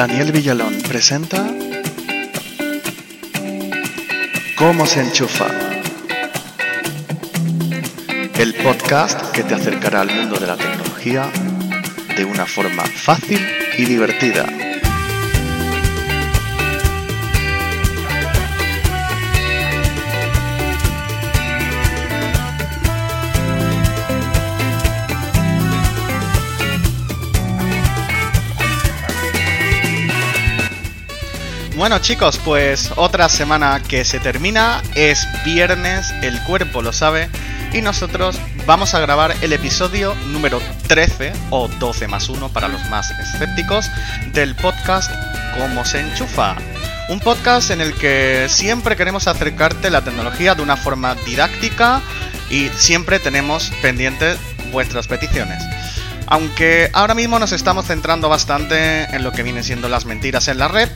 Daniel Villalón presenta ¿Cómo se enchufa? El podcast que te acercará al mundo de la tecnología de una forma fácil y divertida. Bueno chicos, pues otra semana que se termina, es viernes, el cuerpo lo sabe, y nosotros vamos a grabar el episodio número 13 o 12 más 1 para los más escépticos del podcast Cómo se enchufa. Un podcast en el que siempre queremos acercarte la tecnología de una forma didáctica y siempre tenemos pendientes vuestras peticiones. Aunque ahora mismo nos estamos centrando bastante en lo que vienen siendo las mentiras en la red,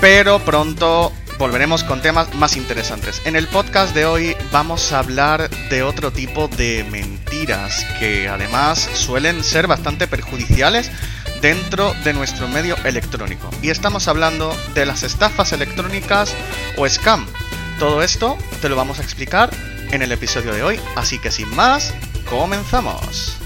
pero pronto volveremos con temas más interesantes. En el podcast de hoy vamos a hablar de otro tipo de mentiras que además suelen ser bastante perjudiciales dentro de nuestro medio electrónico. Y estamos hablando de las estafas electrónicas o scam. Todo esto te lo vamos a explicar en el episodio de hoy, así que sin más, comenzamos.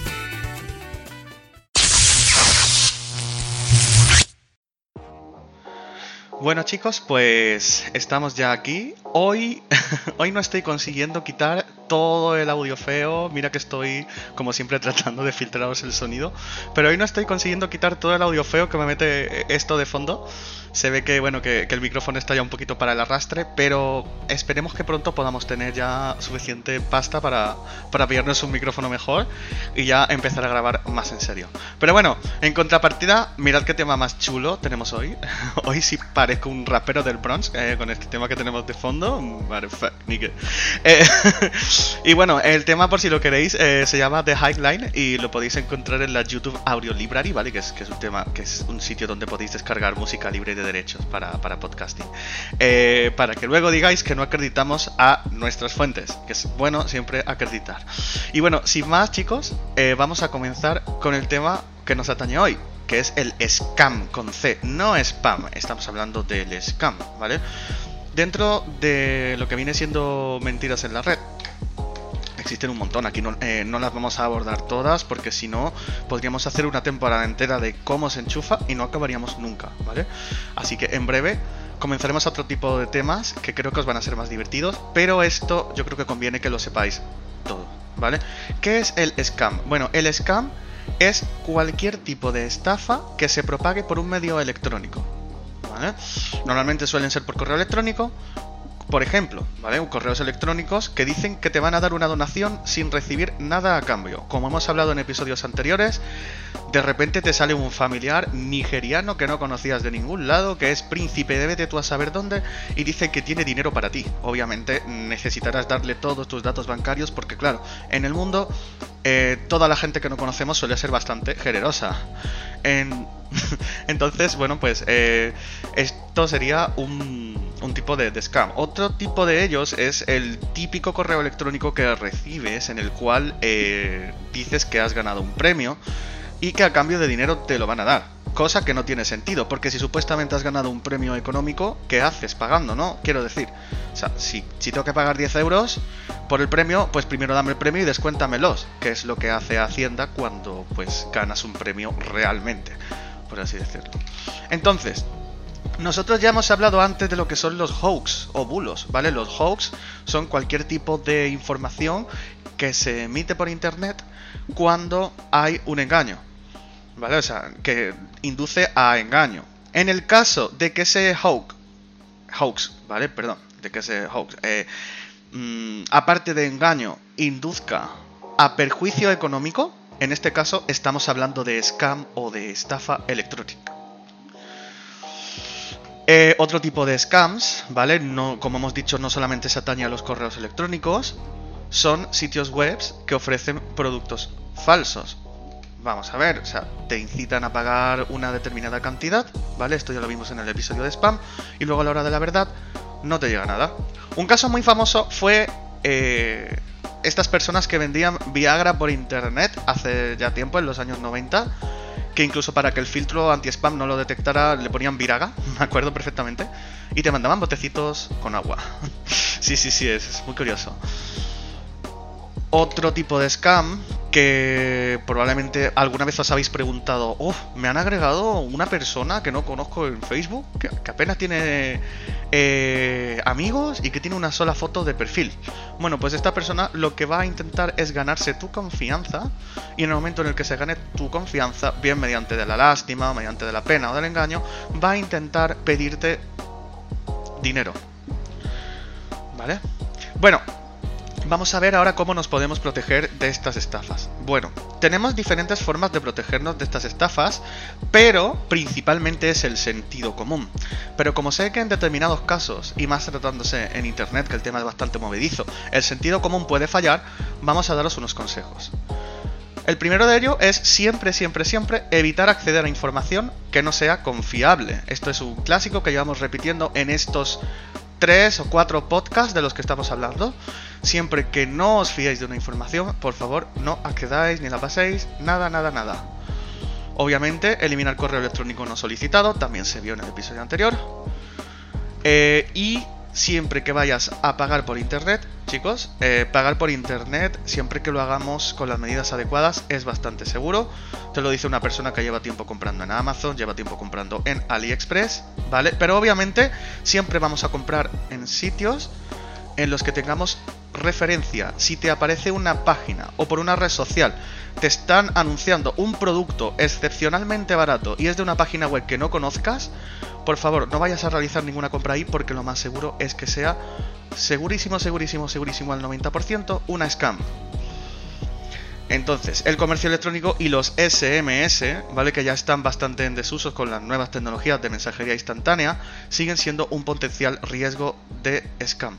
Bueno chicos, pues estamos ya aquí. Hoy, hoy no estoy consiguiendo quitar todo el audio feo. Mira que estoy, como siempre, tratando de filtraros el sonido. Pero hoy no estoy consiguiendo quitar todo el audio feo que me mete esto de fondo. Se ve que bueno que, el micrófono está ya un poquito para el arrastre, pero esperemos que pronto podamos tener ya suficiente pasta para, para pillarnos un micrófono mejor y ya empezar a grabar más en serio. Pero bueno, en contrapartida, mirad qué tema más chulo tenemos hoy. hoy sí parezco un rapero del Bronx eh, con este tema que tenemos de fondo. Eh, y bueno, el tema por si lo queréis eh, se llama The Highline y lo podéis encontrar en la YouTube Audio Library, ¿vale? Que es, que es un tema, que es un sitio donde podéis descargar música libre de derechos para, podcasting. Eh, para que luego digáis que no acreditamos a nuestras fuentes, que es bueno siempre acreditar. Y bueno, sin más chicos, eh, vamos a comenzar con el tema que nos atañe hoy, que es el scam con C, no spam, estamos hablando del scam, ¿vale? Dentro de lo que viene siendo mentiras en la red, existen un montón. Aquí eh, no, las vamos a abordar todas porque si no podríamos hacer una temporada entera de cómo se enchufa y no acabaríamos nunca, ¿vale? Así que en breve comenzaremos otro tipo de temas que creo que os van a ser más divertidos, pero esto yo creo que conviene que lo sepáis todo, ¿vale? ¿Qué es el scam? Bueno, el scam es cualquier tipo de estafa que se propague por un medio electrónico. ¿vale? Normalmente suelen ser por correo electrónico por ejemplo, ¿vale? Correos electrónicos que dicen que te van a dar una donación sin recibir nada a cambio. Como hemos hablado en episodios anteriores, de repente te sale un familiar nigeriano que no conocías de ningún lado, que es príncipe de vete tú a saber dónde, y dice que tiene dinero para ti. Obviamente necesitarás darle todos tus datos bancarios porque claro, en el mundo eh, toda la gente que no conocemos suele ser bastante generosa. Entonces, bueno, pues eh, esto sería un, tipo de, scam. Otro tipo de ellos es el típico correo electrónico que recibes en el cual eh, dices que has ganado un premio y que a cambio de dinero te lo van a dar. Cosa que no tiene sentido, porque si supuestamente has ganado un premio económico, ¿qué haces pagando, no? Quiero decir, o sea, si, si tengo que pagar 10 euros por el premio, pues primero dame el premio y descuéntamelos, que es lo que hace Hacienda cuando pues ganas un premio realmente, por así decirlo. Entonces, nosotros ya hemos hablado antes de lo que son los hoax o bulos, ¿vale? Los hoax son cualquier tipo de información que se emite por internet cuando hay un engaño. ¿Vale? O sea, que induce a engaño. En el caso de que ese hoax, hoax, ¿vale? Perdón, de que ese hoax, eh, mm, aparte de engaño, induzca a perjuicio económico, en este caso estamos hablando de scam o de estafa electrónica. Eh, otro tipo de scams, ¿vale? No, como hemos dicho, no solamente se atañe a los correos electrónicos, son sitios web que ofrecen productos falsos. Vamos a ver, o sea, te incitan a pagar una determinada cantidad, ¿vale? Esto ya lo vimos en el episodio de spam, y luego a la hora de la verdad no te llega nada. Un caso muy famoso fue eh, estas personas que vendían Viagra por internet hace ya tiempo, en los años 90, que incluso para que el filtro anti-spam no lo detectara le ponían viraga, me acuerdo perfectamente, y te mandaban botecitos con agua. sí, sí, sí, es, muy curioso. Otro tipo de scam que probablemente alguna vez os habéis preguntado, oh, me han agregado una persona que no conozco en Facebook, que, apenas tiene eh, amigos y que tiene una sola foto de perfil. Bueno, pues esta persona lo que va a intentar es ganarse tu confianza y en el momento en el que se gane tu confianza, bien mediante de la lástima, mediante de la pena o del engaño, va a intentar pedirte dinero. ¿Vale? Bueno, Vamos a ver ahora cómo nos podemos proteger de estas estafas. Bueno, tenemos diferentes formas de protegernos de estas estafas, pero principalmente es el sentido común. Pero como sé que en determinados casos, y más tratándose en Internet, que el tema es bastante movedizo, el sentido común puede fallar, vamos a daros unos consejos. El primero de ello es siempre, siempre, siempre evitar acceder a información que no sea confiable. Esto es un clásico que llevamos repitiendo en estos tres o cuatro podcasts de los que estamos hablando. Siempre que no os fiéis de una información, por favor, no accedáis ni la paséis, nada, nada, nada. Obviamente, eliminar correo electrónico no solicitado, también se vio en el episodio anterior. Eh, y siempre que vayas a pagar por internet, chicos, eh, pagar por internet, siempre que lo hagamos con las medidas adecuadas, es bastante seguro. Te lo dice una persona que lleva tiempo comprando en Amazon, lleva tiempo comprando en AliExpress, ¿vale? Pero obviamente siempre vamos a comprar en sitios en los que tengamos referencia. Si te aparece una página o por una red social te están anunciando un producto excepcionalmente barato y es de una página web que no conozcas, por favor, no vayas a realizar ninguna compra ahí porque lo más seguro es que sea segurísimo, segurísimo, segurísimo al 90% una scam. Entonces, el comercio electrónico y los SMS, ¿vale? Que ya están bastante en desuso con las nuevas tecnologías de mensajería instantánea, siguen siendo un potencial riesgo de scam.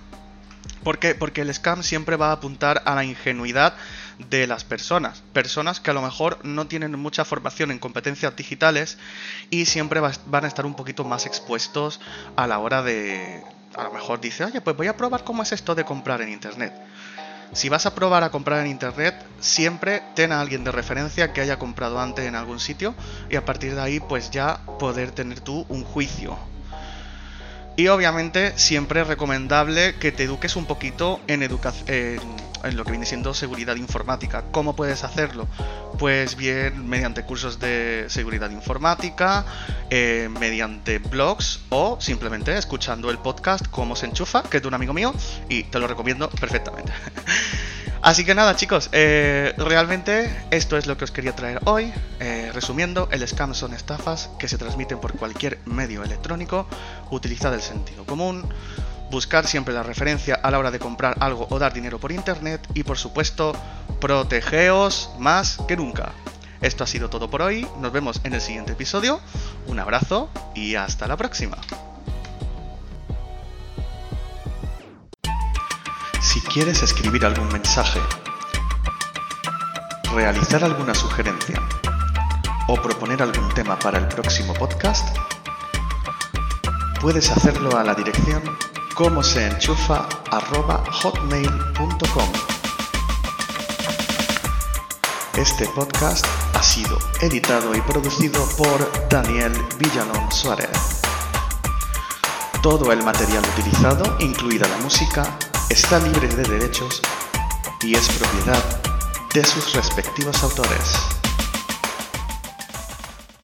¿Por qué? Porque el scam siempre va a apuntar a la ingenuidad de las personas. Personas que a lo mejor no tienen mucha formación en competencias digitales y siempre van a estar un poquito más expuestos a la hora de... A lo mejor dice, oye, pues voy a probar cómo es esto de comprar en Internet. Si vas a probar a comprar en Internet, siempre ten a alguien de referencia que haya comprado antes en algún sitio y a partir de ahí pues ya poder tener tú un juicio y obviamente siempre es recomendable que te eduques un poquito en, en lo que viene siendo seguridad informática. ¿Cómo puedes hacerlo? Pues bien mediante cursos de seguridad informática, eh, mediante blogs o simplemente escuchando el podcast Cómo se enchufa, que es de un amigo mío y te lo recomiendo perfectamente. Así que nada chicos, eh, realmente esto es lo que os quería traer hoy. Eh, resumiendo, el scam son estafas que se transmiten por cualquier medio electrónico, utilizad el sentido común, buscar siempre la referencia a la hora de comprar algo o dar dinero por internet y por supuesto, protegeos más que nunca. Esto ha sido todo por hoy, nos vemos en el siguiente episodio, un abrazo y hasta la próxima. Quieres escribir algún mensaje, realizar alguna sugerencia o proponer algún tema para el próximo podcast, puedes hacerlo a la dirección como se enchufa hotmail.com. Este podcast ha sido editado y producido por Daniel Villalón Suárez. Todo el material utilizado, incluida la música, está libre de derechos y es propiedad de sus respectivos autores.